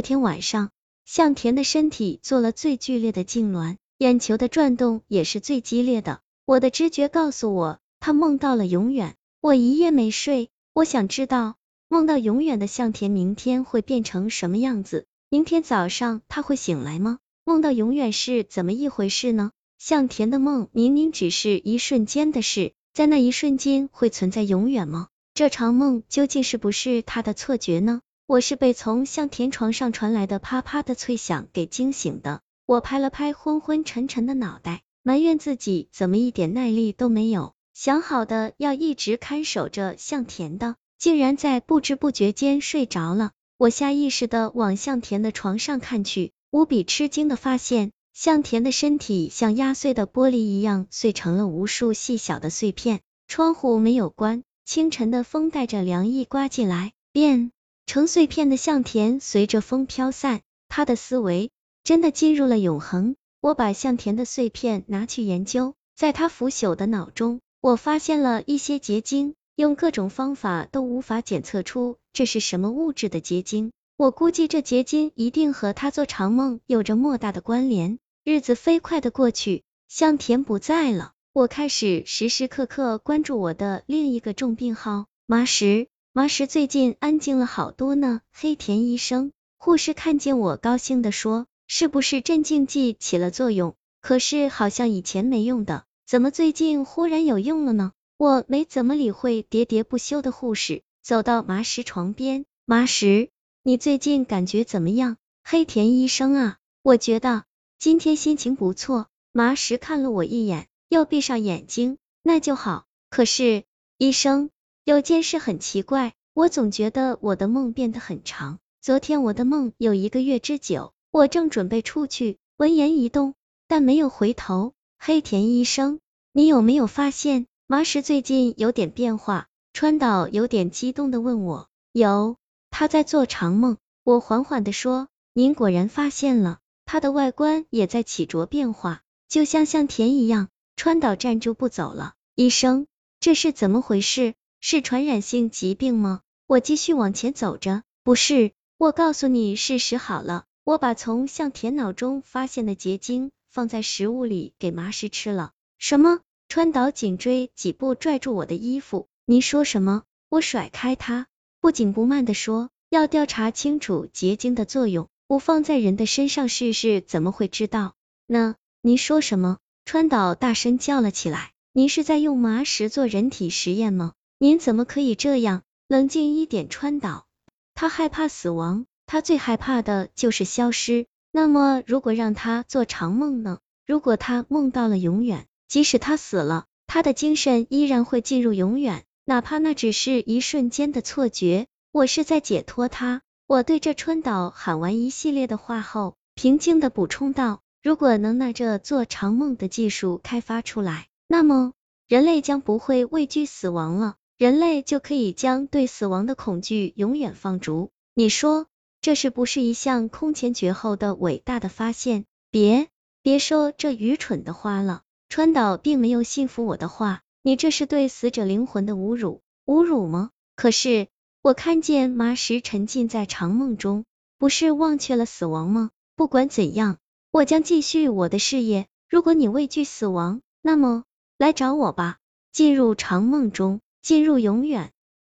这天晚上，向田的身体做了最剧烈的痉挛，眼球的转动也是最激烈的。我的直觉告诉我，他梦到了永远。我一夜没睡，我想知道梦到永远的向田明天会变成什么样子。明天早上他会醒来吗？梦到永远是怎么一回事呢？向田的梦明明只是一瞬间的事，在那一瞬间会存在永远吗？这场梦究竟是不是他的错觉呢？我是被从向田床上传来的啪啪的脆响给惊醒的。我拍了拍昏昏沉沉的脑袋，埋怨自己怎么一点耐力都没有。想好的要一直看守着向田的，竟然在不知不觉间睡着了。我下意识的往向田的床上看去。无比吃惊的发现，向田的身体像压碎的玻璃一样碎成了无数细小的碎片。窗户没有关，清晨的风带着凉意刮进来，变成碎片的向田随着风飘散。他的思维真的进入了永恒。我把向田的碎片拿去研究，在他腐朽的脑中，我发现了一些结晶，用各种方法都无法检测出这是什么物质的结晶。我估计这结晶一定和他做长梦有着莫大的关联。日子飞快的过去，向田不在了，我开始时时刻刻关注我的另一个重病号麻石。麻石最近安静了好多呢。黑田医生，护士看见我，高兴的说：“是不是镇静剂起了作用？可是好像以前没用的，怎么最近忽然有用了呢？”我没怎么理会喋喋不休的护士，走到麻石床边，麻石。你最近感觉怎么样，黑田医生啊？我觉得今天心情不错。麻石看了我一眼，又闭上眼睛。那就好。可是，医生，有件事很奇怪，我总觉得我的梦变得很长。昨天我的梦有一个月之久。我正准备出去，闻言一动，但没有回头。黑田医生，你有没有发现麻石最近有点变化？川岛有点激动的问我。有。他在做长梦，我缓缓的说：“您果然发现了，他的外观也在起着变化，就像向田一样。”川岛站住不走了，医生，这是怎么回事？是传染性疾病吗？我继续往前走着，不是，我告诉你事实好了，我把从向田脑中发现的结晶放在食物里给麻石吃了。什么？川岛紧追几步拽住我的衣服，你说什么？我甩开他。不紧不慢的说，要调查清楚结晶的作用，不放在人的身上试试，怎么会知道？那您说什么？川岛大声叫了起来，您是在用麻石做人体实验吗？您怎么可以这样？冷静一点，川岛。他害怕死亡，他最害怕的就是消失。那么，如果让他做长梦呢？如果他梦到了永远，即使他死了，他的精神依然会进入永远。哪怕那只是一瞬间的错觉，我是在解脱他。我对着川岛喊完一系列的话后，平静的补充道：如果能拿这做长梦的技术开发出来，那么人类将不会畏惧死亡了，人类就可以将对死亡的恐惧永远放逐。你说这是不是一项空前绝后的伟大的发现？别别说这愚蠢的话了，川岛并没有信服我的话。你这是对死者灵魂的侮辱，侮辱吗？可是我看见麻石沉浸在长梦中，不是忘却了死亡吗？不管怎样，我将继续我的事业。如果你畏惧死亡，那么来找我吧。进入长梦中，进入永远。